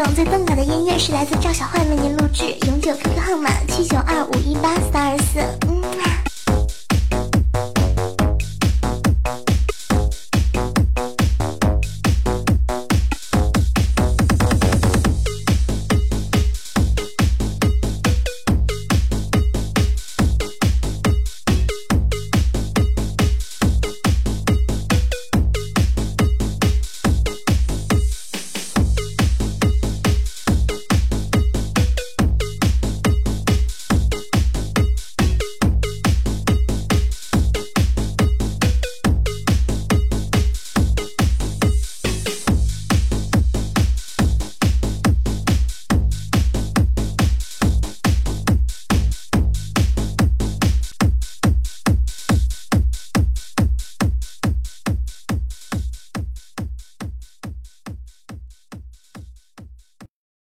种最动感的音乐是来自赵小坏为您录制，永久 QQ 号码七九二五一八三二四，嗯